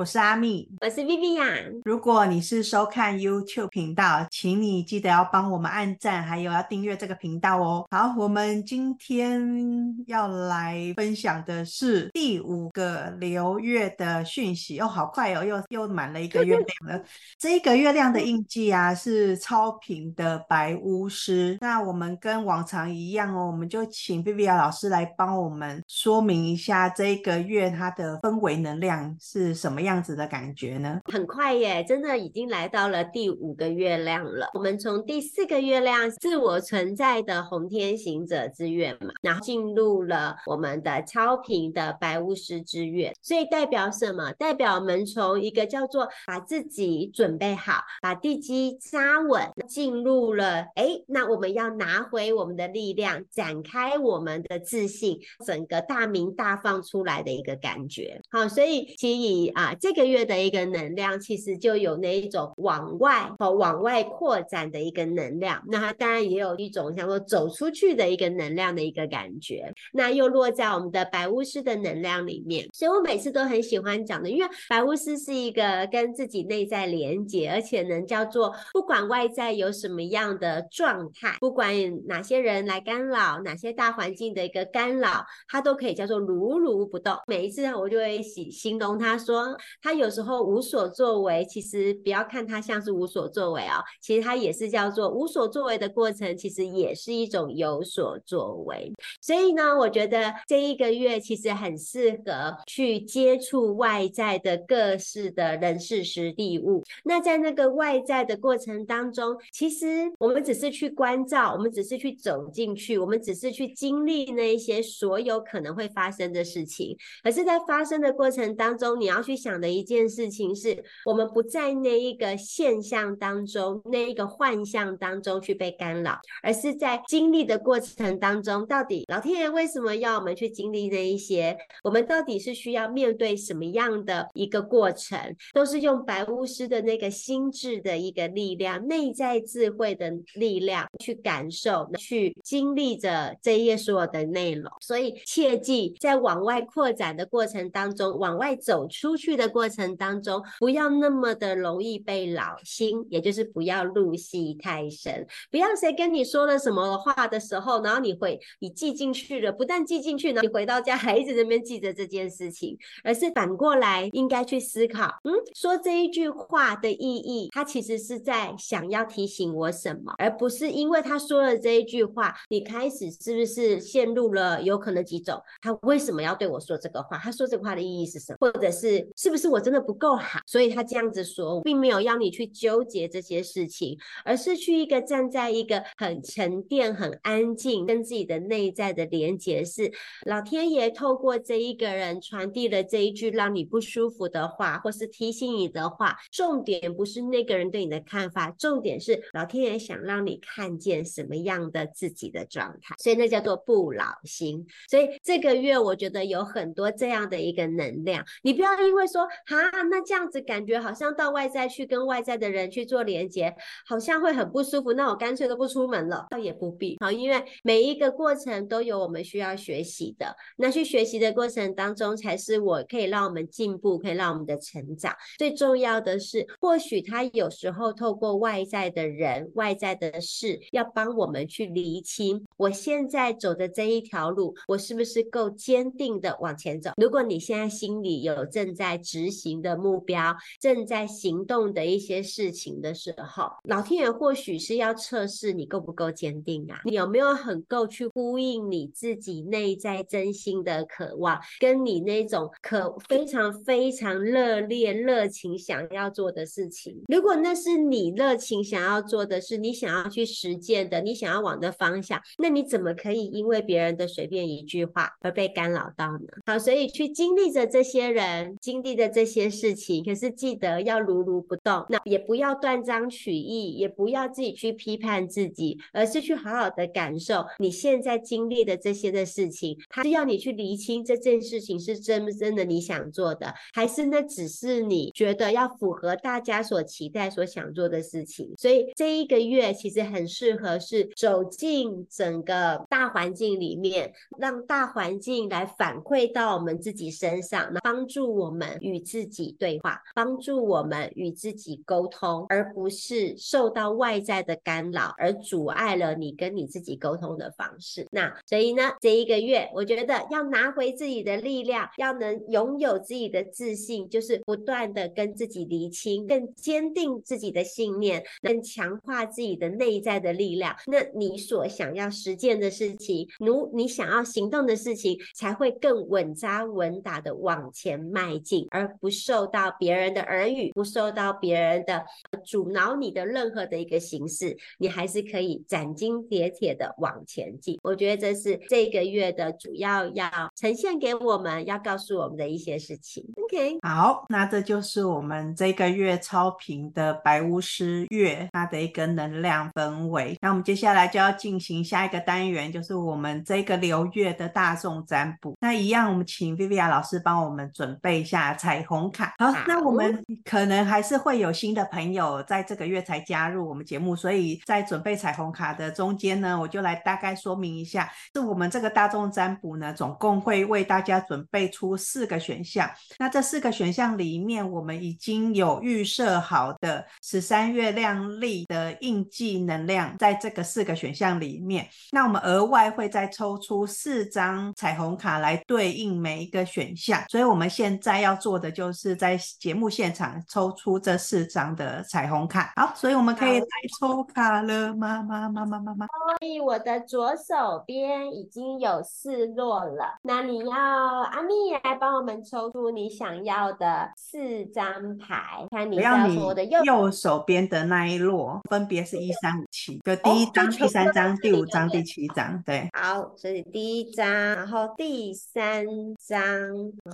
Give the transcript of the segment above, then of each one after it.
我是阿蜜，我是 Vivian。如果你是收看 YouTube 频道，请你记得要帮我们按赞，还有要订阅这个频道哦。好，我们今天要来分享的是第五个流月的讯息哦，好快哦，又又满了一个月亮了。这一个月亮的印记啊，是超频的白巫师。那我们跟往常一样哦，我们就请 Vivian 老师来帮我们说明一下这一个月它的氛围能量是什么样。样子的感觉呢？很快耶，真的已经来到了第五个月亮了。我们从第四个月亮自我存在的红天行者之月嘛，然后进入了我们的超频的白巫师之月。所以代表什么？代表我们从一个叫做把自己准备好，把地基扎稳，进入了哎，那我们要拿回我们的力量，展开我们的自信，整个大明大放出来的一个感觉。好，所以其实以啊。这个月的一个能量，其实就有那一种往外和往外扩展的一个能量。那它当然也有一种像说走出去的一个能量的一个感觉。那又落在我们的白巫师的能量里面。所以我每次都很喜欢讲的，因为白巫师是一个跟自己内在连接，而且能叫做不管外在有什么样的状态，不管哪些人来干扰，哪些大环境的一个干扰，它都可以叫做如如不动。每一次我就会形形容他说。他有时候无所作为，其实不要看他像是无所作为啊、哦，其实他也是叫做无所作为的过程，其实也是一种有所作为。所以呢，我觉得这一个月其实很适合去接触外在的各式的人事时地物。那在那个外在的过程当中，其实我们只是去关照，我们只是去走进去，我们只是去经历那一些所有可能会发生的事情。可是，在发生的过程当中，你要去想。讲的一件事情是，我们不在那一个现象当中，那一个幻象当中去被干扰，而是在经历的过程当中，到底老天爷为什么要我们去经历那一些？我们到底是需要面对什么样的一个过程？都是用白巫师的那个心智的一个力量、内在智慧的力量去感受、去经历着这一页所有的内容。所以切记，在往外扩展的过程当中，往外走出去的。过程当中，不要那么的容易被扰心，也就是不要入戏太深。不要谁跟你说了什么话的时候，然后你会你记进去了，不但记进去呢，你回到家还一直在那边记着这件事情，而是反过来应该去思考，嗯，说这一句话的意义，他其实是在想要提醒我什么，而不是因为他说了这一句话，你开始是不是陷入了有可能几种，他为什么要对我说这个话？他说这个话的意义是什么？或者是是是不是？我真的不够好，所以他这样子说，并没有要你去纠结这些事情，而是去一个站在一个很沉淀、很安静，跟自己的内在的连接，是老天爷透过这一个人传递了这一句让你不舒服的话，或是提醒你的话。重点不是那个人对你的看法，重点是老天爷想让你看见什么样的自己的状态，所以那叫做不老心。所以这个月我觉得有很多这样的一个能量，你不要因为说。哈，那这样子感觉好像到外在去跟外在的人去做连接，好像会很不舒服。那我干脆都不出门了，倒也不必。好，因为每一个过程都有我们需要学习的。那去学习的过程当中，才是我可以让我们进步，可以让我们的成长。最重要的是，或许他有时候透过外在的人、外在的事，要帮我们去厘清，我现在走的这一条路，我是不是够坚定的往前走？如果你现在心里有正在执行的目标，正在行动的一些事情的时候，老天爷或许是要测试你够不够坚定啊？你有没有很够去呼应你自己内在真心的渴望，跟你那种可非常非常热烈热情想要做的事情？如果那是你热情想要做的事，你想要去实践的，你想要往的方向，那你怎么可以因为别人的随便一句话而被干扰到呢？好，所以去经历着这些人经历的。这些事情，可是记得要如如不动，那也不要断章取义，也不要自己去批判自己，而是去好好的感受你现在经历的这些的事情。他是要你去厘清这件事情是真不真的你想做的，还是那只是你觉得要符合大家所期待、所想做的事情。所以这一个月其实很适合是走进整个大环境里面，让大环境来反馈到我们自己身上，那帮助我们与自己对话，帮助我们与自己沟通，而不是受到外在的干扰而阻碍了你跟你自己沟通的方式。那所以呢，这一个月我觉得要拿回自己的力量，要能拥有自己的自信，就是不断的跟自己厘清，更坚定自己的信念，更强化自己的内在的力量。那你所想要实践的事情，如你想要行动的事情，才会更稳扎稳打的往前迈进，而不受到别人的耳语，不受到别人的阻挠你的任何的一个形式，你还是可以斩钉截铁的往前进。我觉得这是这个月的主要要呈现给我们要告诉我们的一些事情。OK，好，那这就是我们这个月超频的白巫师月它的一个能量氛围。那我们接下来就要进行下一个单元，就是我们这个流月的大众占卜。那一样，我们请 Vivian 老师帮我们准备一下彩虹卡。好，那我们可能还是会有新的朋友在这个月才加入我们节目，所以在准备彩虹卡的中间呢，我就来大概说明一下，是我们这个大众占卜呢，总共会为大家准备出四个选项。那这四个选项里面，我们已经有预设好的十三月亮历的印记能量，在这个四个选项里面，那我们额外会再抽出四张彩虹卡来对应每一个选项。所以我们现在要做的就是在节目现场抽出这四张的彩虹卡。好，所以我们可以来抽卡了妈？妈妈妈妈妈。所以我的左手边已经有四摞了，那你要阿咪来帮我们抽出你想要的四张牌，看你要说我的右右手边的那一摞，分别是一三五七，就第一张、哦、第三张、第五张、第七张，对。好，所以第一张，然后第三张，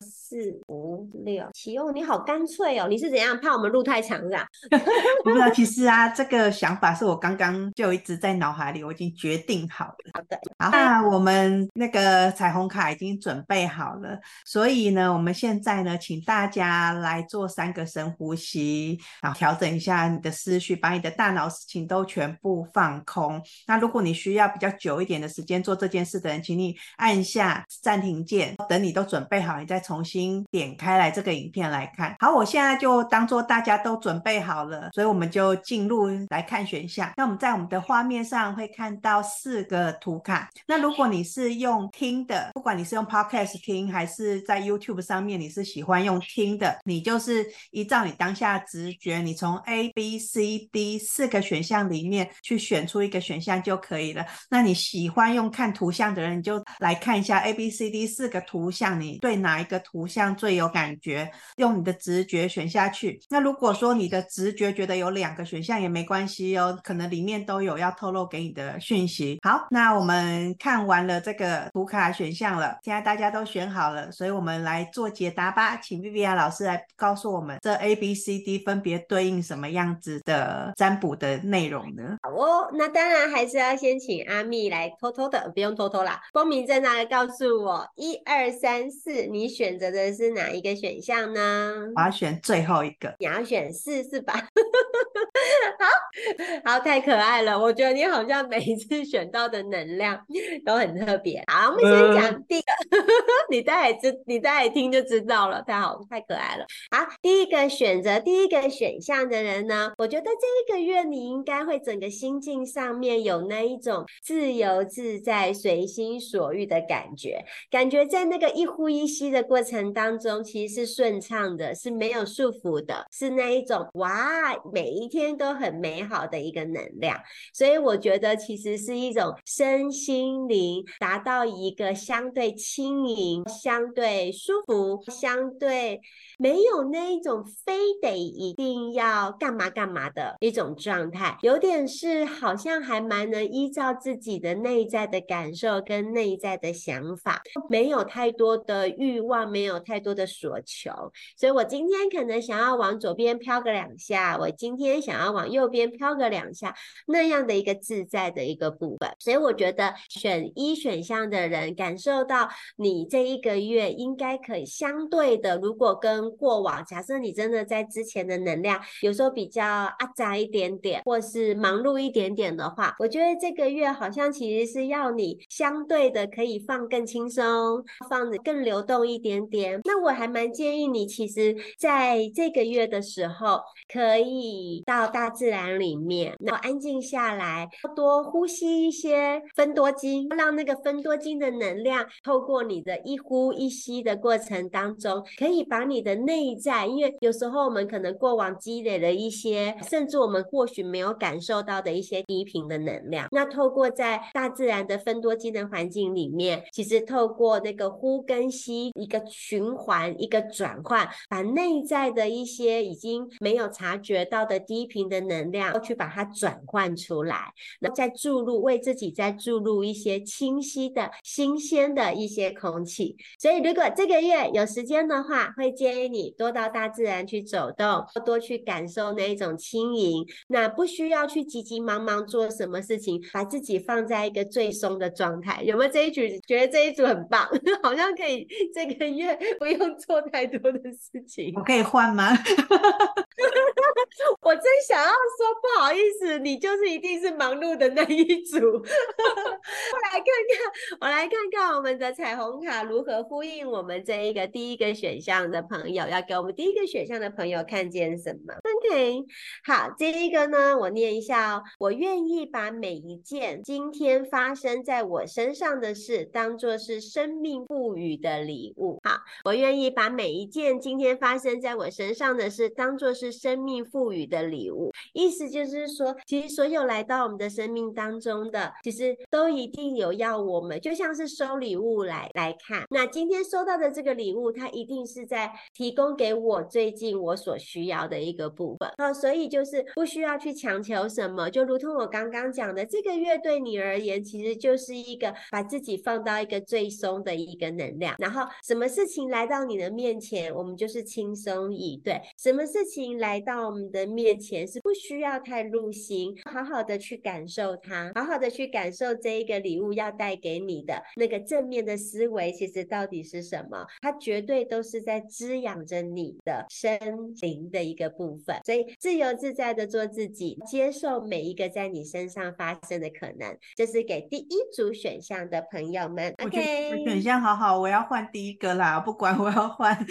四五六七。哦，你好干脆哦，你是怎样怕我们路太长是吧？不知道，其实啊，这个想法是我刚刚就一直在脑海里，我已经决定好了。好的，好，那我们那个彩虹卡已经准备好了，所以呢，我们现在呢，请大家来做三个深呼吸，然后调整一下你的思绪，把你的大脑事情都全部放空。那如果你需要比较久一点的时间做这件事的人，请你按下暂停键，等你都准备好，你再重新点开来这个影片来看。好，我现在就当做大家都准备好了，所以我们就进入来看选项。那我们在我们的画面上会看到四个图卡。那如果你是用听的，不管你是用 Podcast 听还是在 YouTube 上面，你是喜欢用听的，你就是依照你当下直觉，你从 A、B、C、D 四个选项里面去选出一个选项就可以了。那你喜欢用看图像的人，你就来看一下 A、B、C、D 四个图像，你对哪一个图像最有感觉，觉用你的直觉选下去。那如果说你的直觉觉得有两个选项也没关系哦，可能里面都有要透露给你的讯息。好，那我们看完了这个图卡选项了，现在大家都选好了，所以我们来做解答吧。请 Viviya 老师来告诉我们，这 A、B、C、D 分别对应什么样子的占卜的内容呢？好哦，那当然还是要先请阿蜜来偷偷的，不用偷偷啦，光明正大的告诉我，一二三四，你选择的是哪一个选项呢？我要选最后一个。你要选四是吧？好好，太可爱了，我觉得你好像每一次选到的能量都很特别。好，我们先讲第一个，呃、你待会知，你待会听就知道了。太好，太可爱了。好，第一个选择第一个选项的人呢，我觉得这一个月你应该会整个心境上面有那一种自由自在、随心所欲的感觉，感觉在那个一呼一吸的过程当中，其实顺畅的，是没有束缚的，是那一种哇，每一天都很美好的一个能量。所以我觉得其实是一种身心灵达到一个相对轻盈、相对舒服、相对没有那一种非得一定要干嘛干嘛的一种状态，有点是好像还蛮能依照自己的内在的感受跟内在的想法，没有太多的欲望，没有太多的所球。所以我今天可能想要往左边飘个两下，我今天想要往右边飘个两下，那样的一个自在的一个部分。所以我觉得选一选项的人，感受到你这一个月应该可以相对的，如果跟过往，假设你真的在之前的能量有时候比较阿杂一点点，或是忙碌一点点的话，我觉得这个月好像其实是要你相对的可以放更轻松，放得更流动一点点。那我还蛮建议你，其实在这个月的时候，可以到大自然里面，然后安静下来，多呼吸一些芬多精，让那个芬多精的能量透过你的一呼一吸的过程当中，可以把你的内在，因为有时候我们可能过往积累了一些，甚至我们或许没有感受到的一些低频的能量，那透过在大自然的芬多精的环境里面，其实透过那个呼跟吸一个循环，一个转换，把内在的一些已经没有察觉到的低频的能量，去把它转换出来，那再注入，为自己再注入一些清晰的、新鲜的一些空气。所以，如果这个月有时间的话，会建议你多到大自然去走动，多去感受那一种轻盈。那不需要去急急忙忙做什么事情，把自己放在一个最松的状态。有没有这一组？觉得这一组很棒，好像可以这个月不用做太多的事情。我可以换吗？不好意思，你就是一定是忙碌的那一组。我来看看，我来看看我们的彩虹卡如何呼应我们这一个第一个选项的朋友，要给我们第一个选项的朋友看见什么？OK，好，这一个呢，我念一下哦。我愿意把每一件今天发生在我身上的事，当做是生命赋予的礼物。好，我愿意把每一件今天发生在我身上的事，当做是生命赋予的礼物。意思就是是说，其实所有来到我们的生命当中的，其实都一定有要我们，就像是收礼物来来看。那今天收到的这个礼物，它一定是在提供给我最近我所需要的一个部分。好，所以就是不需要去强求什么，就如同我刚刚讲的，这个月对你而言，其实就是一个把自己放到一个最松的一个能量。然后什么事情来到你的面前，我们就是轻松以对；什么事情来到我们的面前，是不需要太入心，好好的去感受它，好好的去感受这一个礼物要带给你的那个正面的思维，其实到底是什么？它绝对都是在滋养着你的身灵的一个部分。所以自由自在的做自己，接受每一个在你身上发生的可能。这是给第一组选项的朋友们。OK，选项好好，我要换第一个啦，不管我要换。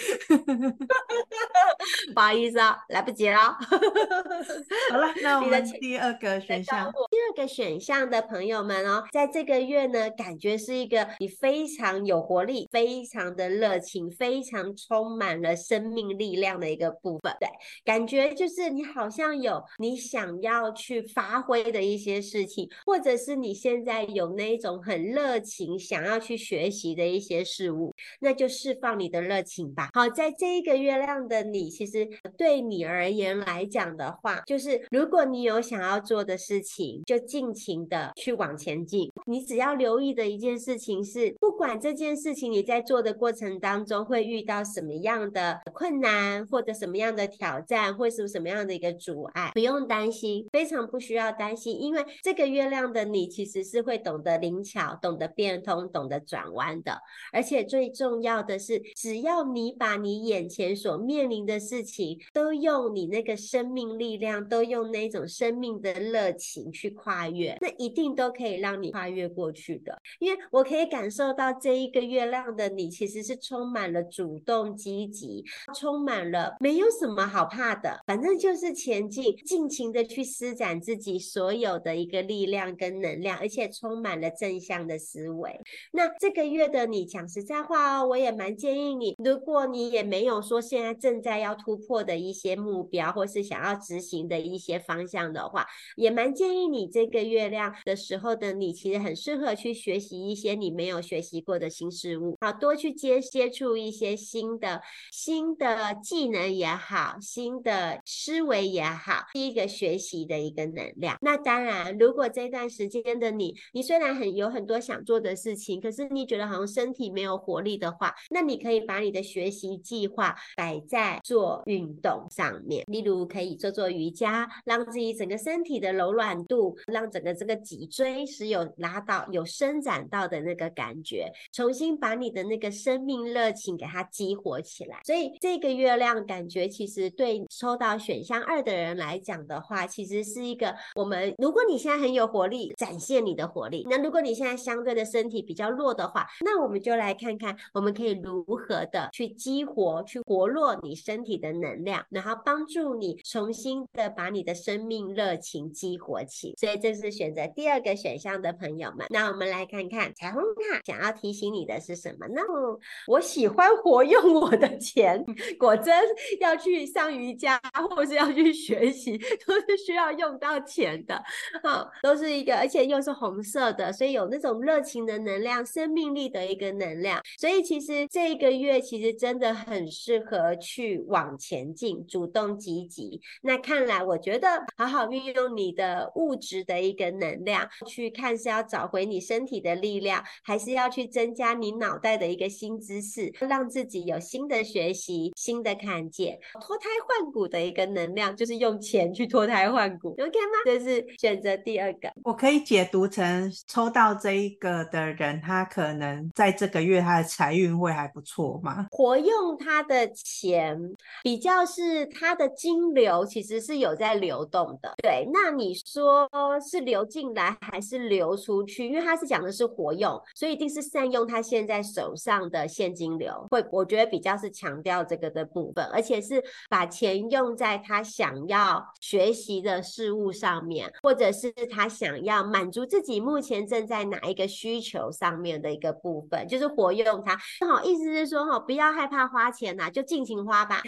不好意思啊，来不及了。好了，那我们第二个选项，第二个选项的朋友们哦，在这个月呢，感觉是一个你非常有活力、非常的热情、非常充满了生命力量的一个部分。对，感觉就是你好像有你想要去发挥的一些事情，或者是你现在有那一种很热情想要去学习的一些事物，那就释放你的热情吧。好，在这一个月亮的你，其实对你而言来讲的话，就是如果你有想要做的事情，就尽情的去往前进。你只要留意的一件事情是，不管这件事情你在做的过程当中会遇到什么样的困难，或者什么样的挑战，或是什么样的一个阻碍，不用担心，非常不需要担心，因为这个月亮的你其实是会懂得灵巧、懂得变通、懂得转弯的。而且最重要的是，只要你把你眼前所面临的事情都用你那个生命力量，都用那种生命的热情去跨越，那一定都可以让你跨越过去的。因为我可以感受到这一个月亮的你，其实是充满了主动积极，充满了没有什么好怕的，反正就是前进，尽情的去施展自己所有的一个力量跟能量，而且充满了正向的思维。那这个月的你，讲实在话哦，我也蛮建议你，如果你也没有说现在正在要突破的一些目标，或是想要执行的一些方向的话，也蛮建议你这个月亮的时候的你，其实很适合去学习一些你没有学习过的新事物，好，多去接接触一些新的新的技能也好，新的思维也好，第一个学习的一个能量。那当然，如果这段时间的你，你虽然很有很多想做的事情，可是你觉得好像身体没有活力的话，那你可以把你的学习计划摆在做运动上面，例如可以做做瑜伽，让自己整个身体的柔软度让整个这个脊椎是有拉到、有伸展到的那个感觉，重新把你的那个生命热情给它激活起来。所以这个月亮感觉其实对抽到选项二的人来讲的话，其实是一个我们，如果你现在很有活力，展现你的活力；那如果你现在相对的身体比较弱的话，那我们就来看看我们可以如何的去激活、去活络你身体的能量，然后帮助你重新的把你的生命热情激活起。所以这是选择第二个选项的朋友们。那我们来看看彩虹卡想要提醒你的是什么呢？我喜欢活用我的钱，果真要去上瑜伽或是要去学习，都是需要用到钱的。好，都是一个，而且又是红色的，所以有那种热情的能量、生命力的一个能量。所以其实这个月其实真的很适合去往前进，主动积极。那看来我觉得好好运用你的物质的一个能量，去看是要找回你身体的力量，还是要去增加你脑袋的一个新知识，让自己有新的学习、新的看见。脱胎换骨的一个能量，就是用钱去脱胎换骨，OK 吗？这是选择第二个。我可以解读成抽到这一个的人，他可能在这个月他的财运会还不错吗？活用他的钱，比较是他的金流其实是有在流动的。对，那你说是流进来还是流出去？因为他是讲的是活用，所以一定是善用他现在手上的现金流。会，我觉得比较是强调这个的部分，而且是把钱用在他想要学习的事物上面，或者是他想要满足自己目前正在哪一个需求上面的一个部分，就是活用它。好，意思是说哈，不要害怕花钱呐，就尽情花吧。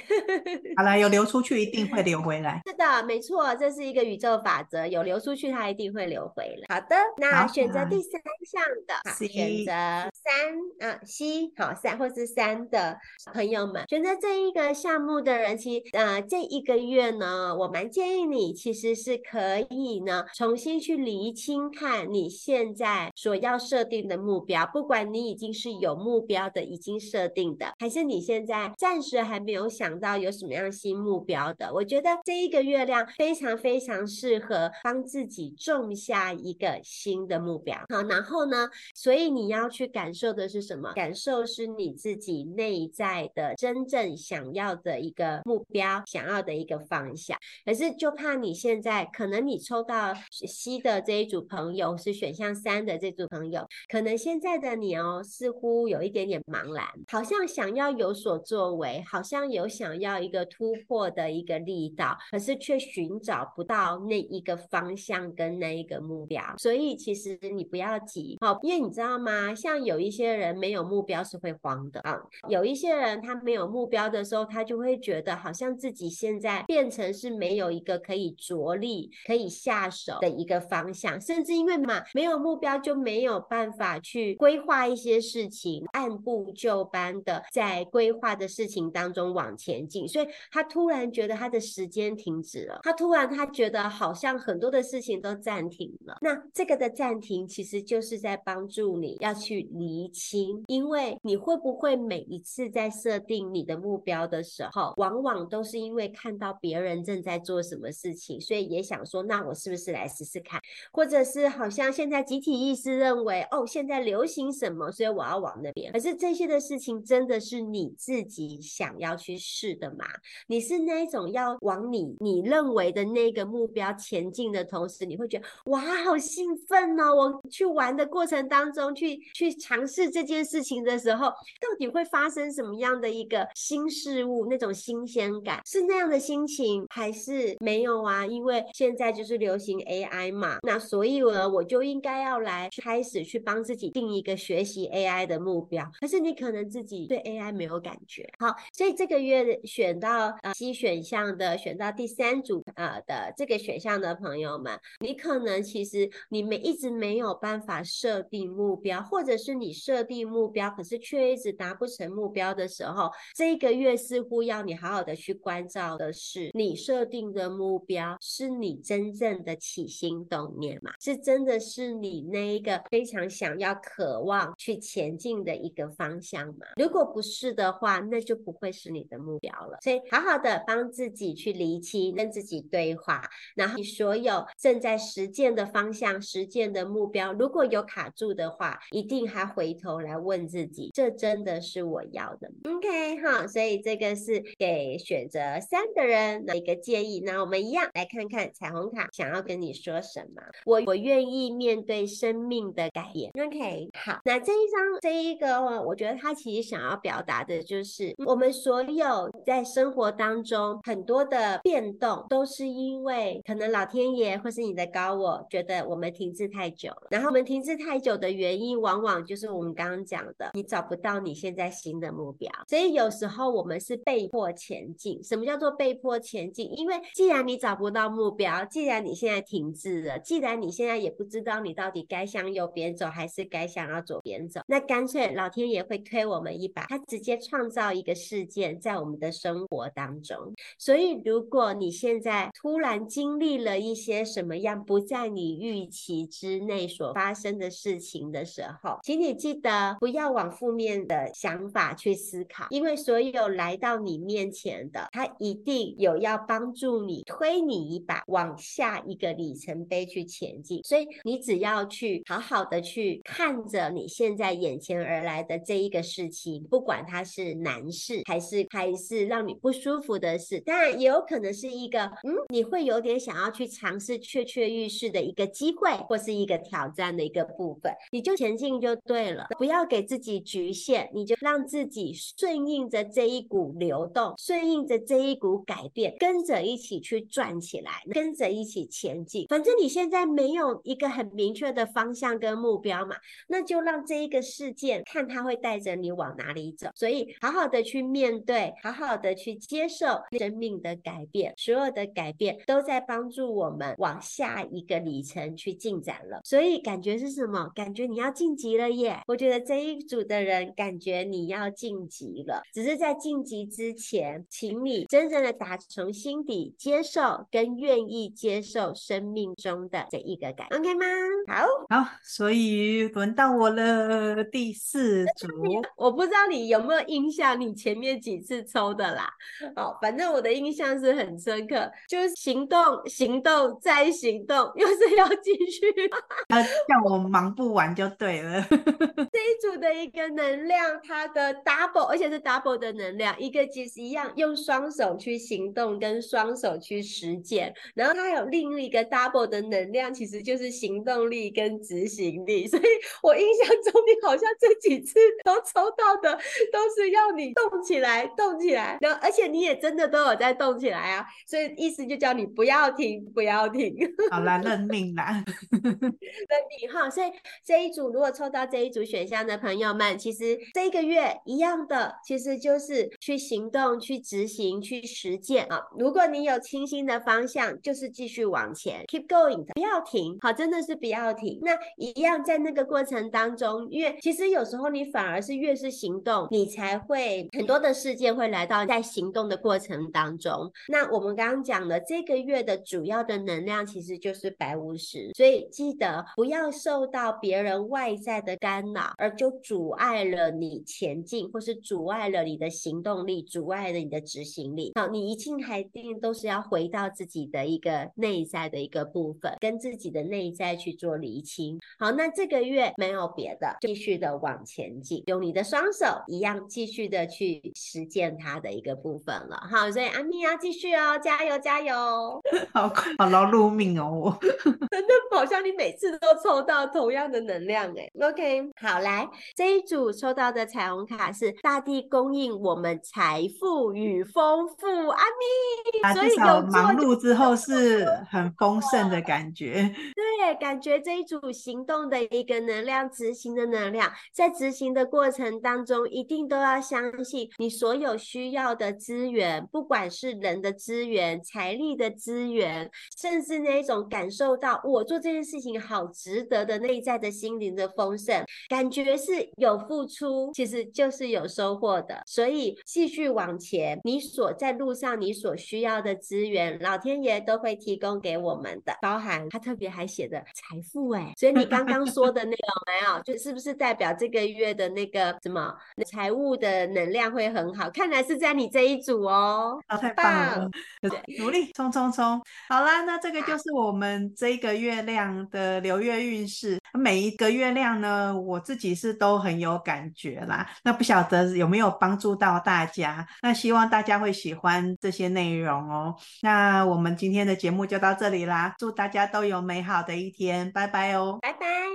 好了，有流出去一定会流回来。是的，没错，这是一个宇宙法则，有流出去它一定会流回来。好的，那选择第三项的，好，选择三啊，C 好三或是三的朋友们，选择这一个项目的人，其实呃这一个月呢，我蛮建议你其实是可以呢重新去厘清看你现在所要设定的目标，不管你已经是有目标的，已经设定的，还是你现在暂时还没有想到有什么样新目标的，我觉得这一个月亮非常非常适合帮自己种下一个新的目标。好，然后呢，所以你要去感受的是什么？感受是你自己内在的真正想要的一个目标，想要的一个方向。可是就怕你现在可能你抽到 C 的这一组朋友，是选项三的这组朋友，可能现在的你哦，似乎有一点点茫然，好像想要有所作为，好像有想要一个突破的一个力道，可是却寻找找不到那一个方向跟那一个目标。所以其实你不要急，好，因为你知道吗？像有一些人没有目标是会慌的啊，有一些人他没有目标的时候，他就会觉得好像自己现在变成是没有一个可以着力、可以下手的一个方向，甚至因为嘛，没有目标就没有办法去规划一些事情，按部就班的在规划的事情当中往前进，所以他突然觉得他的时间停止了，他突然他觉得好像很多的事情都暂停了。那这个的暂停其实就是在帮助你要去厘清，因为你会不会每一次在设定你的目标的时候，往往都是因为看到别人正在做什么事情，所以也想说，那我是不是来试试看？或者是好像现在集体意识认为，哦，现在流行什么，所以我要往那边。可是这些的事情真的是你自己想要去试的吗？你是那一种要往你你认为的那个目标前进的同时，你会觉得哇，好兴奋哦！我去玩的过程当中，去去尝试这件事情的时候，到底会发生什么样的一个新事物？那种新鲜感是那样的心情，还是没有啊？因为现在就是流行 AI 嘛，那所以呢，我就应该要来开始去帮自己定一个学习 AI 的目标。可是你可能自己对 AI 没有感觉，好，所以这个月选到呃 C 选项的，选到第三组呃的这个选项的朋友们，你可能其实你们一直没有办法设定目标，或者是你设定目标，可是却一直达不成目标的时候，这个月似乎要你好好的去关照的是，你设定的目标是你真正的起心动念嘛？是真的是你那一个非常想要、渴望去前进的一个方向吗？如果不是的话，那就不会是你的目标了。所以，好好的帮自己去厘清，跟自己对话，然后你所有正在实践的方向、实践的目标，如果有卡住的话，一定还回头来问自己：这真的是我要的吗？OK 哈，所以这个是给选择三的人的一个建议。那我们一样来看看彩虹卡想要跟你说什么。我我愿意面对生命的改变。OK，好，那这一张这一个，我觉得他其实想要表达的就是，我们所有在生活当中很多的变动，都是因因为可能老天爷或是你的高我觉得我们停滞太久了。然后我们停滞太久的原因，往往就是我们刚刚讲的，你找不到你现在新的目标。所以有时候我们是被迫前进。什么叫做被迫前进？因为既然你找不到目标，既然你现在停滞了，既然你现在也不知道你到底该向右边走还是该想要左边走，那干脆老天爷会推我们一把，他直接创造一个事件在我们的生活当中。所以如果你现在突突然经历了一些什么样不在你预期之内所发生的事情的时候，请你记得不要往负面的想法去思考，因为所有来到你面前的，他一定有要帮助你、推你一把，往下一个里程碑去前进。所以你只要去好好的去看着你现在眼前而来的这一个事情，不管它是难事还是还是让你不舒服的事，当然也有可能是一个嗯，你会有点想要去尝试跃跃欲试的一个机会，或是一个挑战的一个部分，你就前进就对了，不要给自己局限，你就让自己顺应着这一股流动，顺应着这一股改变，跟着一起去转起来，跟着一起前进。反正你现在没有一个很明确的方向跟目标嘛，那就让这一个事件看它会带着你往哪里走。所以好好的去面对，好好的去接受生命的改变，所有的改变都在帮助我们往下一个里程去进展了。所以感觉是什么？感觉你要晋级了耶！我觉得这一组的人感觉你要晋级了，只是在晋级之前，请你真正的打从心底接受跟愿意接受生命中的这一个改变，OK 吗？好，好，所以轮到我了，第四 组。我不知道你有没有印象，你前面几次抽的啦。哦，反正我的印象是很深刻，就是行动，行动，再行动，又是要继续。要叫我忙不完就对了。这一组的一个能量，它的 double，而且是 double 的能量，一个其实一样，用双手去行动，跟双手去实践，然后它有另一个 double 的能量，其实就是行动力跟执行力。所以我印象中，你好像这几次都抽到的都是要你动起来，动起来，然后而且你也真的都有在动起来啊，所以意思就叫你不要停，不要停。好啦，认命啦。认命哈，所以这一组如果抽到这一组选项的朋友们，其实这一个月一样的，其实就是去行动、去执行、去实践啊。如果你有清晰的方向，就是继续往前，keep going，不要停，好，真的是不要停。那一样在那个过程当中，因为其实有时候你反而是越是行动，你才会很多的事件会来到在行动的过程当中。那我们刚刚讲的这这个月的主要的能量其实就是白巫师，所以记得不要受到别人外在的干扰，而就阻碍了你前进，或是阻碍了你的行动力，阻碍了你的执行力。好，你一定还一定都是要回到自己的一个内在的一个部分，跟自己的内在去做厘清。好，那这个月没有别的，继续的往前进，用你的双手一样继续的去实践它的一个部分了。好，所以阿咪要继续哦，加油加油！好，好劳碌命哦，我 真的好像你每次都抽到同样的能量哎。OK，好，来这一组抽到的彩虹卡是大地供应我们财富与丰富，阿咪，所以有忙碌之后是很丰盛的感觉。对，感觉这一组行动的一个能量，执行的能量，在执行的过程当中，一定都要相信你所有需要的资源，不管是人的资源、财力的资源，甚至那一种感受到我做这件事情好值得的内在的心灵的丰盛，感觉是有付出，其实就是有收获的。所以继续往前，你所在路上你所需要的资源，老天爷都会提供给我们的，包含他特别还写的。财富哎。所以你刚刚说的那个没有，就是不是代表这个月的那个什么财务的能量会很好？看来是在你这一组哦，啊太棒了，对，努力冲冲冲！好啦，那这个就是我们这个月亮的流月运势。每一个月亮呢，我自己是都很有感觉啦。那不晓得有没有帮助到大家？那希望大家会喜欢这些内容哦。那我们今天的节目就到这里啦，祝大家都有美好的一天，拜拜哦，拜拜。